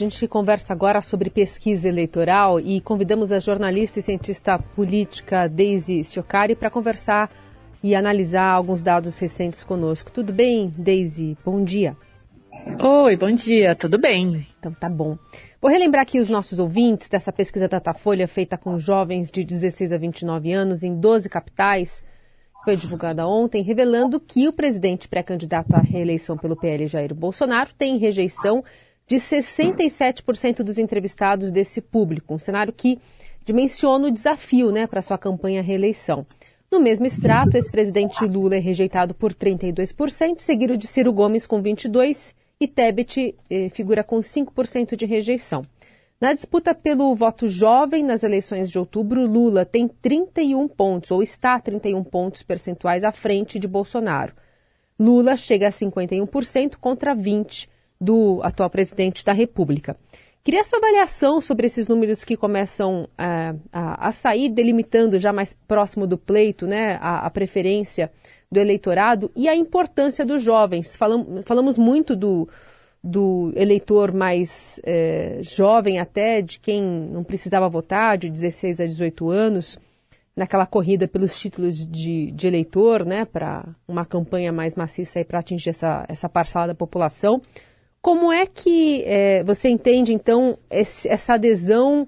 gente conversa agora sobre pesquisa eleitoral e convidamos a jornalista e cientista política Daisy Ciocari para conversar e analisar alguns dados recentes conosco. Tudo bem, Daisy? Bom dia. Oi, bom dia, tudo bem? Então tá bom. Vou relembrar aqui os nossos ouvintes dessa pesquisa Datafolha feita com jovens de 16 a 29 anos em 12 capitais. Foi divulgada ontem, revelando que o presidente pré-candidato à reeleição pelo PL, Jair Bolsonaro, tem rejeição de 67% dos entrevistados desse público, um cenário que dimensiona o desafio né, para sua campanha à reeleição. No mesmo extrato, o ex-presidente Lula é rejeitado por 32%, seguido de Ciro Gomes com 22% e Tebet eh, figura com 5% de rejeição. Na disputa pelo voto jovem nas eleições de outubro, Lula tem 31 pontos, ou está 31 pontos percentuais à frente de Bolsonaro. Lula chega a 51% contra 20% do atual presidente da República. Queria a sua avaliação sobre esses números que começam a, é, a, a sair, delimitando já mais próximo do pleito né, a, a, preferência do eleitorado e a importância dos jovens. Falam, falamos muito do, do eleitor mais é, jovem, até de quem não precisava votar, de 16 a 18 anos, naquela corrida pelos títulos de, de eleitor, né, para uma campanha mais maciça para atingir essa, essa parcela da população. Como é que é, você entende, então, esse, essa adesão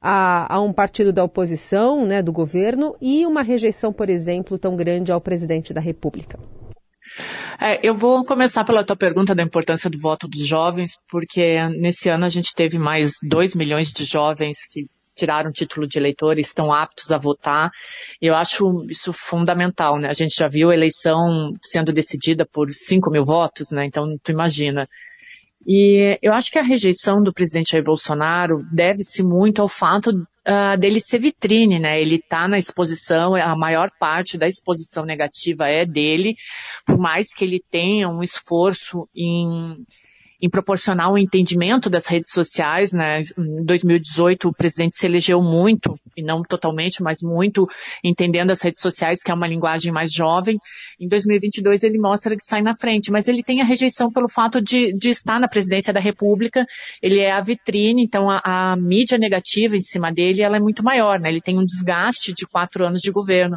a, a, um partido da oposição, né, do governo, e uma rejeição, por exemplo, tão grande ao presidente da República? É, eu vou começar pela tua pergunta da importância do voto dos jovens, porque nesse ano a gente teve mais 2 milhões de jovens que tiraram título de eleitor e estão aptos a votar. Eu acho isso fundamental, né? A gente já viu a eleição sendo decidida por 5 mil votos, né? Então, tu imagina, e eu acho que a rejeição do presidente Jair Bolsonaro deve-se muito ao fato uh, dele ser vitrine, né? Ele está na exposição, a maior parte da exposição negativa é dele, por mais que ele tenha um esforço em em proporcionar o um entendimento das redes sociais, né? Em 2018 o presidente se elegeu muito, e não totalmente, mas muito, entendendo as redes sociais, que é uma linguagem mais jovem. Em 2022 ele mostra que sai na frente, mas ele tem a rejeição pelo fato de, de estar na presidência da República, ele é a vitrine, então a, a mídia negativa em cima dele, ela é muito maior, né? Ele tem um desgaste de quatro anos de governo.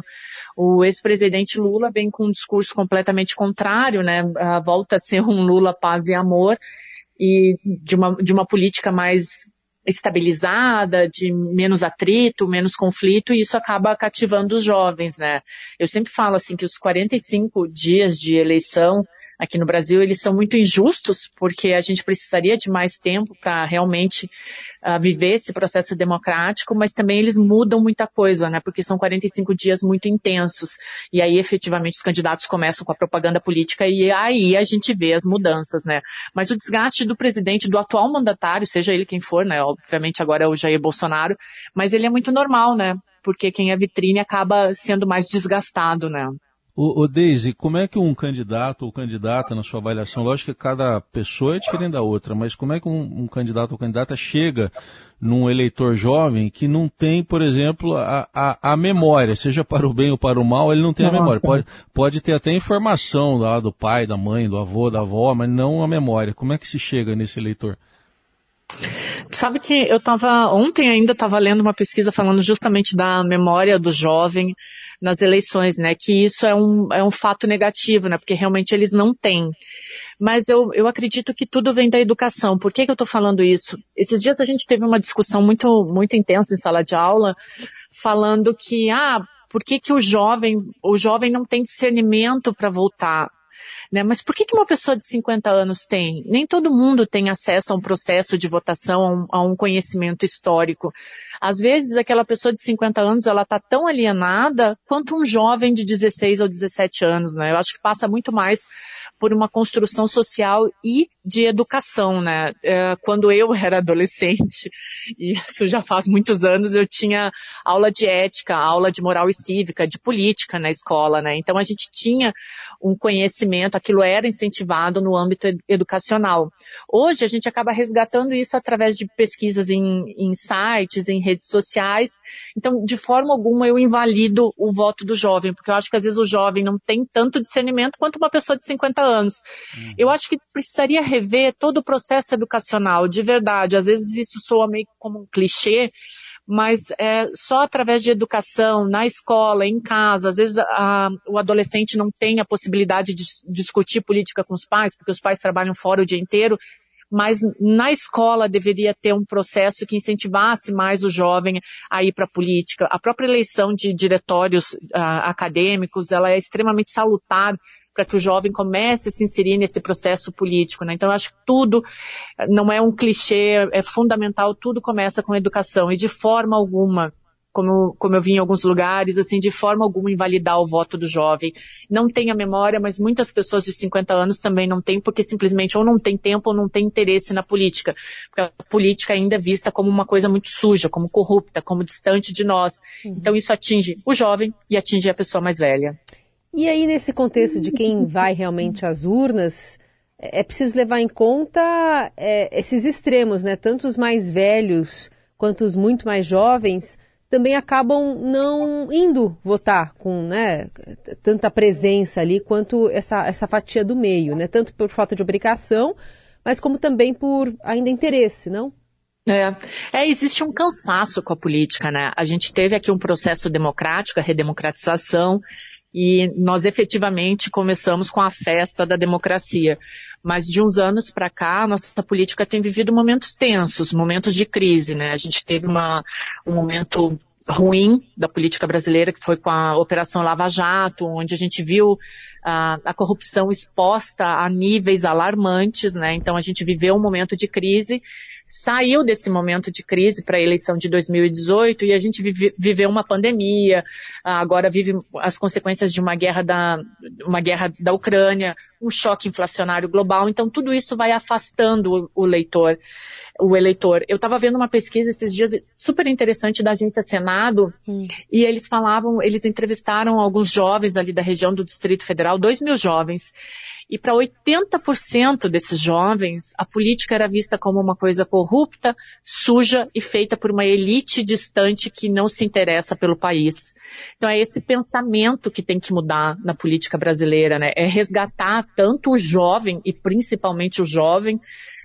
O ex-presidente Lula vem com um discurso completamente contrário, né? Volta a ser um Lula paz e amor e de uma, de uma política mais estabilizada, de menos atrito, menos conflito, e isso acaba cativando os jovens, né? Eu sempre falo assim que os 45 dias de eleição aqui no Brasil, eles são muito injustos, porque a gente precisaria de mais tempo para realmente uh, viver esse processo democrático, mas também eles mudam muita coisa, né? Porque são 45 dias muito intensos. E aí, efetivamente, os candidatos começam com a propaganda política e aí a gente vê as mudanças, né? Mas o desgaste do presidente, do atual mandatário, seja ele quem for, né? Obviamente agora é o Jair Bolsonaro, mas ele é muito normal, né? Porque quem é vitrine acaba sendo mais desgastado, né? O, o Deise, como é que um candidato ou candidata, na sua avaliação, lógico que cada pessoa é diferente da outra, mas como é que um, um candidato ou candidata chega num eleitor jovem que não tem, por exemplo, a, a, a, memória, seja para o bem ou para o mal, ele não tem Nossa. a memória. Pode, pode ter até informação lá do pai, da mãe, do avô, da avó, mas não a memória. Como é que se chega nesse eleitor? Sabe que eu estava, ontem ainda estava lendo uma pesquisa falando justamente da memória do jovem, nas eleições, né? Que isso é um, é um fato negativo, né? Porque realmente eles não têm. Mas eu, eu acredito que tudo vem da educação. Por que, que eu estou falando isso? Esses dias a gente teve uma discussão muito, muito intensa em sala de aula, falando que, ah, por que, que o jovem, o jovem não tem discernimento para voltar? Né? Mas por que, que uma pessoa de 50 anos tem? Nem todo mundo tem acesso a um processo de votação, a um, conhecimento histórico. Às vezes, aquela pessoa de 50 anos, ela está tão alienada quanto um jovem de 16 ou 17 anos, né? Eu acho que passa muito mais por uma construção social e de educação, né? É, quando eu era adolescente, e isso já faz muitos anos, eu tinha aula de ética, aula de moral e cívica, de política na escola, né? Então a gente tinha um conhecimento, aquilo era incentivado no âmbito educacional. Hoje a gente acaba resgatando isso através de pesquisas em, em sites, em redes sociais. Então, de forma alguma eu invalido o voto do jovem, porque eu acho que às vezes o jovem não tem tanto discernimento quanto uma pessoa de 50 anos. Uhum. Eu acho que precisaria rever todo o processo educacional, de verdade. Às vezes isso soa meio como um clichê, mas é só através de educação, na escola, em casa, às vezes a, o adolescente não tem a possibilidade de discutir política com os pais, porque os pais trabalham fora o dia inteiro, mas na escola deveria ter um processo que incentivasse mais o jovem a ir para a política. A própria eleição de diretórios uh, acadêmicos, ela é extremamente salutar para que o jovem comece a se inserir nesse processo político. Né? Então, acho que tudo não é um clichê, é fundamental, tudo começa com educação e de forma alguma como, como eu vi em alguns lugares, assim, de forma alguma invalidar o voto do jovem. Não tem a memória, mas muitas pessoas de 50 anos também não têm, porque simplesmente ou não tem tempo ou não tem interesse na política. Porque a política ainda é vista como uma coisa muito suja, como corrupta, como distante de nós. Uhum. Então isso atinge o jovem e atinge a pessoa mais velha. E aí, nesse contexto de quem vai realmente às urnas, é, é preciso levar em conta é, esses extremos, né? Tanto os mais velhos quanto os muito mais jovens também acabam não indo votar com né, tanta presença ali quanto essa, essa fatia do meio, né? Tanto por falta de obrigação, mas como também por ainda interesse, não? É, é, existe um cansaço com a política, né? A gente teve aqui um processo democrático, a redemocratização, e nós efetivamente começamos com a festa da democracia. Mas de uns anos para cá, nossa política tem vivido momentos tensos, momentos de crise, né? A gente teve uma, um momento ruim da política brasileira, que foi com a Operação Lava Jato, onde a gente viu a, a corrupção exposta a níveis alarmantes, né? Então a gente viveu um momento de crise saiu desse momento de crise para a eleição de 2018 e a gente vive, viveu uma pandemia, agora vive as consequências de uma guerra da, uma guerra da Ucrânia, um choque inflacionário global, então tudo isso vai afastando o, o leitor o eleitor. Eu estava vendo uma pesquisa esses dias super interessante da agência Senado hum. e eles falavam, eles entrevistaram alguns jovens ali da região do Distrito Federal, dois mil jovens, e para 80% desses jovens, a política era vista como uma coisa corrupta, suja e feita por uma elite distante que não se interessa pelo país. Então é esse pensamento que tem que mudar na política brasileira, né? É resgatar tanto o jovem e principalmente o jovem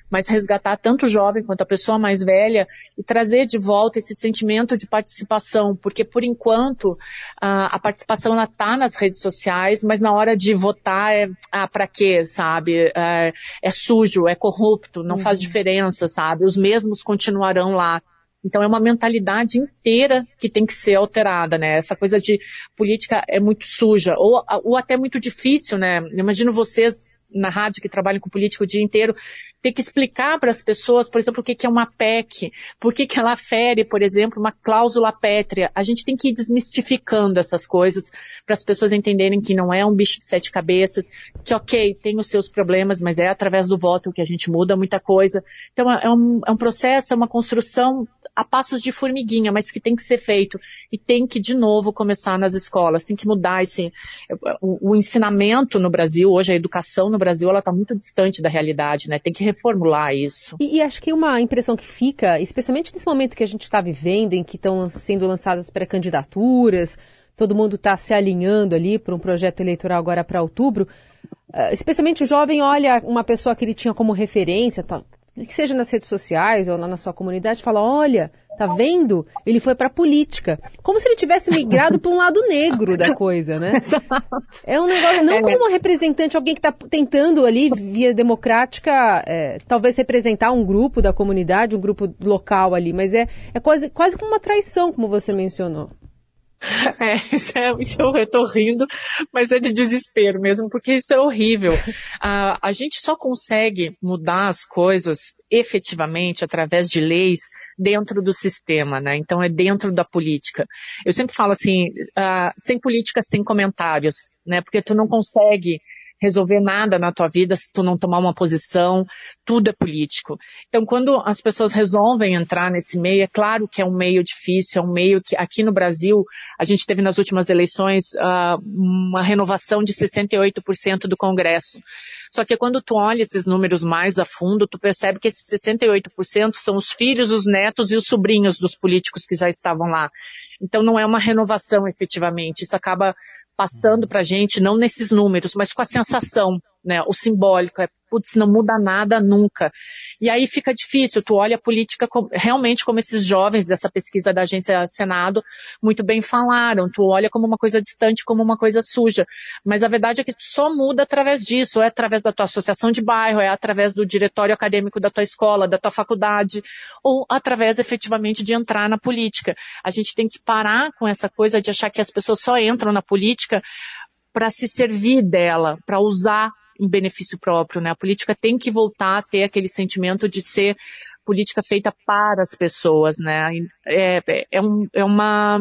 mas resgatar tanto o jovem quanto a pessoa mais velha e trazer de volta esse sentimento de participação, porque por enquanto a, a participação ela está nas redes sociais, mas na hora de votar é ah, para quê, sabe? É, é, sujo, é corrupto, não uhum. faz diferença, sabe? Os mesmos continuarão lá. Então é uma mentalidade inteira que tem que ser alterada, né? Essa coisa de política é muito suja, ou, ou até muito difícil, né? Imagino vocês na rádio que trabalham com política o dia inteiro, ter que explicar para as pessoas, por exemplo, o que, é uma PEC, por que, que ela fere, por exemplo, uma cláusula pétrea. A gente tem que ir desmistificando essas coisas para as pessoas entenderem que não é um bicho de sete cabeças, que ok, tem os seus problemas, mas é através do voto que a gente muda muita coisa. Então é um, é um processo, é uma construção a passos de formiguinha, mas que tem que ser feito e tem que de novo começar nas escolas, tem que mudar esse o, o ensinamento no Brasil hoje a educação no Brasil ela está muito distante da realidade, né? Tem que reformular isso. E, e, acho que uma impressão que fica, especialmente nesse momento que a gente está vivendo, em que estão sendo lançadas pré-candidaturas, todo mundo está se alinhando ali para um projeto eleitoral agora para outubro. Uh, especialmente o jovem olha uma pessoa que ele tinha como referência, tá, que seja nas redes sociais ou lá na sua comunidade, fala: olha, tá vendo? Ele foi para política. Como se ele tivesse migrado para um lado negro da coisa, né? É um negócio, não é. como uma representante, alguém que está tentando ali, via democrática, é, talvez representar um grupo da comunidade, um grupo local ali, mas é, é quase, quase como uma traição, como você mencionou. É, isso é, isso eu estou rindo, mas é de desespero mesmo, porque isso é horrível. A, a gente só consegue mudar as coisas efetivamente através de leis dentro do sistema, né? Então é dentro da política. Eu sempre falo assim, uh, sem política, sem comentários, né? Porque tu não consegue resolver nada na tua vida se tu não tomar uma posição, tudo é político. Então, quando as pessoas resolvem entrar nesse meio, é claro que é um meio difícil, é um meio que aqui no Brasil, a gente teve nas últimas eleições uh, uma renovação de 68% do Congresso. Só que quando tu olha esses números mais a fundo, tu percebe que esses 68% são os filhos, os netos e os sobrinhos dos políticos que já estavam lá. Então não é uma renovação efetivamente. Isso acaba passando para a gente, não nesses números, mas com a sensação né? O simbólico é putz, não muda nada nunca. E aí fica difícil, tu olha a política realmente como esses jovens dessa pesquisa da agência Senado muito bem falaram, tu olha como uma coisa distante, como uma coisa suja. Mas a verdade é que tu só muda através disso, é através da tua associação de bairro, é através do diretório acadêmico da tua escola, da tua faculdade, ou através efetivamente de entrar na política. A gente tem que parar com essa coisa de achar que as pessoas só entram na política para se servir dela, para usar em benefício próprio, né? A política tem que voltar a ter aquele sentimento de ser política feita para as pessoas, né? É, é, um, é, uma,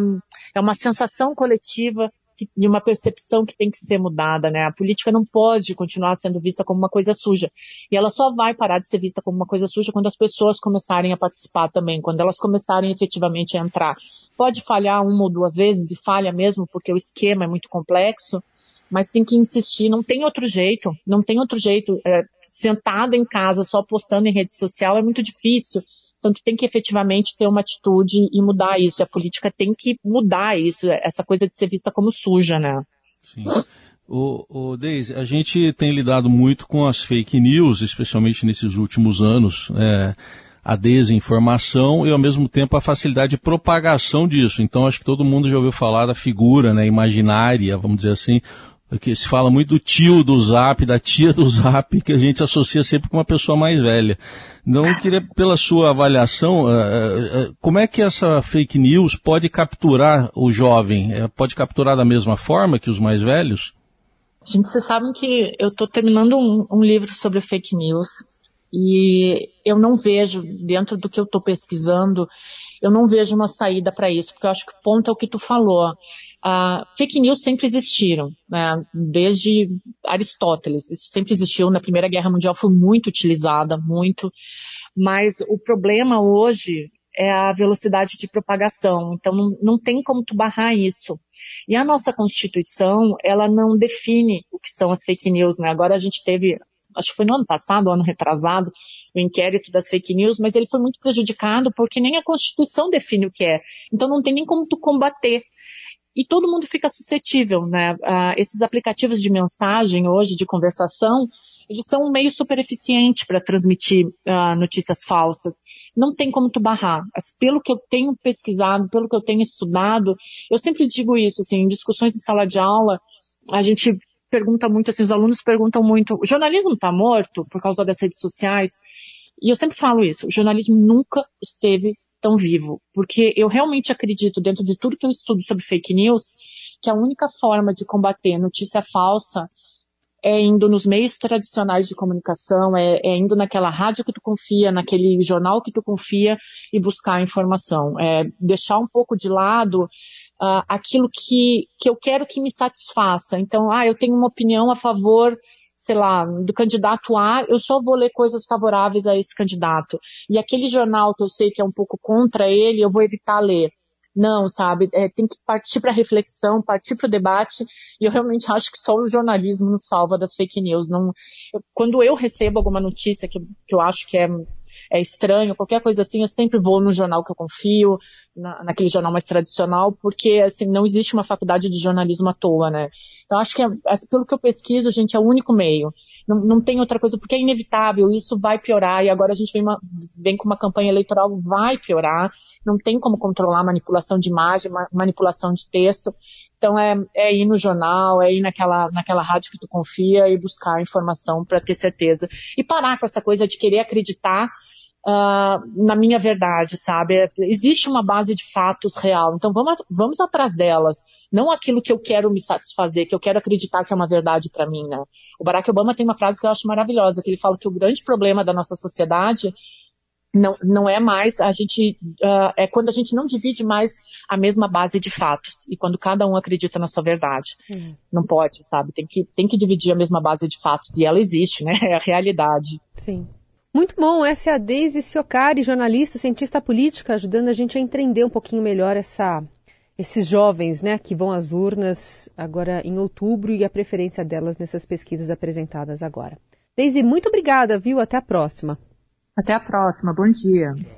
é uma sensação coletiva e uma percepção que tem que ser mudada, né? A política não pode continuar sendo vista como uma coisa suja. E ela só vai parar de ser vista como uma coisa suja quando as pessoas começarem a participar também, quando elas começarem efetivamente a entrar. Pode falhar uma ou duas vezes, e falha mesmo, porque o esquema é muito complexo, mas tem que insistir, não tem outro jeito, não tem outro jeito. É, sentado em casa só postando em rede social é muito difícil. Então tu tem que efetivamente ter uma atitude e mudar isso. A política tem que mudar isso, essa coisa de ser vista como suja, né? Sim. O, o Deise, a gente tem lidado muito com as fake news, especialmente nesses últimos anos. É, a desinformação e ao mesmo tempo a facilidade de propagação disso. Então acho que todo mundo já ouviu falar da figura né, imaginária, vamos dizer assim, porque se fala muito do tio do Zap, da tia do Zap, que a gente associa sempre com uma pessoa mais velha. Eu queria, pela sua avaliação, uh, uh, como é que essa fake news pode capturar o jovem? Pode capturar da mesma forma que os mais velhos? Gente, vocês sabem que eu estou terminando um, um, livro sobre fake news e eu não vejo, dentro do que eu estou pesquisando, eu não vejo uma saída para isso, porque eu acho que o ponto é o que tu falou Uh, fake news sempre existiram, né? desde Aristóteles, isso sempre existiu, na Primeira Guerra Mundial foi muito utilizada, muito, mas o problema hoje é a velocidade de propagação, então não, não tem como tu barrar isso. E a nossa Constituição, ela não define o que são as fake news, né? Agora a gente teve, acho que foi no ano passado, ano retrasado, o inquérito das fake news, mas ele foi muito prejudicado porque nem a Constituição define o que é. Então não tem nem como tu combater e todo mundo fica suscetível, né? Esses aplicativos de mensagem hoje, de conversação, eles são um meio super eficiente para transmitir uh, notícias falsas. Não tem como tu barrar. Pelo que eu tenho pesquisado, pelo que eu tenho estudado, eu sempre digo isso, assim, em discussões de sala de aula, a gente pergunta muito, assim, os alunos perguntam muito, o jornalismo está morto por causa das redes sociais? E eu sempre falo isso, o jornalismo nunca esteve tão vivo. Porque eu realmente acredito, dentro de tudo que eu estudo sobre fake news, que a única forma de combater notícia falsa é indo nos meios tradicionais de comunicação, é, é, indo naquela rádio que tu confia, naquele jornal que tu confia e buscar informação. É deixar um pouco de lado uh, aquilo que, que eu quero que me satisfaça. Então, ah, eu tenho uma opinião a favor sei lá, do candidato A, eu só vou ler coisas favoráveis a esse candidato. E aquele jornal que eu sei que é um pouco contra ele, eu vou evitar ler. Não, sabe? É, tem que partir para reflexão, partir para o debate. E eu realmente acho que só o jornalismo nos salva das fake news. Não, eu, quando eu recebo alguma notícia que, que eu acho que é é estranho, qualquer coisa assim, eu sempre vou no jornal que eu confio, na, naquele jornal mais tradicional, porque assim, não existe uma faculdade de jornalismo à toa, né? Então acho que, é, pelo que eu pesquiso, gente, é o único meio. Não, não tem outra coisa, porque é inevitável, isso vai piorar, e agora a gente vem, uma, vem com uma campanha eleitoral, vai piorar, não tem como controlar manipulação de imagem, manipulação de texto. Então é, é ir no jornal, é ir naquela, naquela rádio que tu confia e buscar informação para ter certeza. E parar com essa coisa de querer acreditar uh, na minha verdade, sabe? Existe uma base de fatos real, então vamos, vamos atrás delas, não aquilo que eu quero me satisfazer, que eu quero acreditar que é uma verdade para mim, né? O Barack Obama tem uma frase que eu acho maravilhosa, que ele fala que o grande problema da nossa sociedade não, não é mais a gente uh, é quando a gente não divide mais a mesma base de fatos e quando cada um acredita na sua verdade. Uhum. não pode sabe? Tem que tem que dividir a mesma base de fatos e ela existe né? É a realidade. Sim muito bom, essa é a Deise Siocari, jornalista, cientista política, ajudando a gente a entender um pouquinho melhor essa, esses jovens né, que vão às urnas agora em outubro e a preferência delas nessas pesquisas apresentadas agora. Deise, muito obrigada, viu? Até a próxima. Até a próxima, bom dia.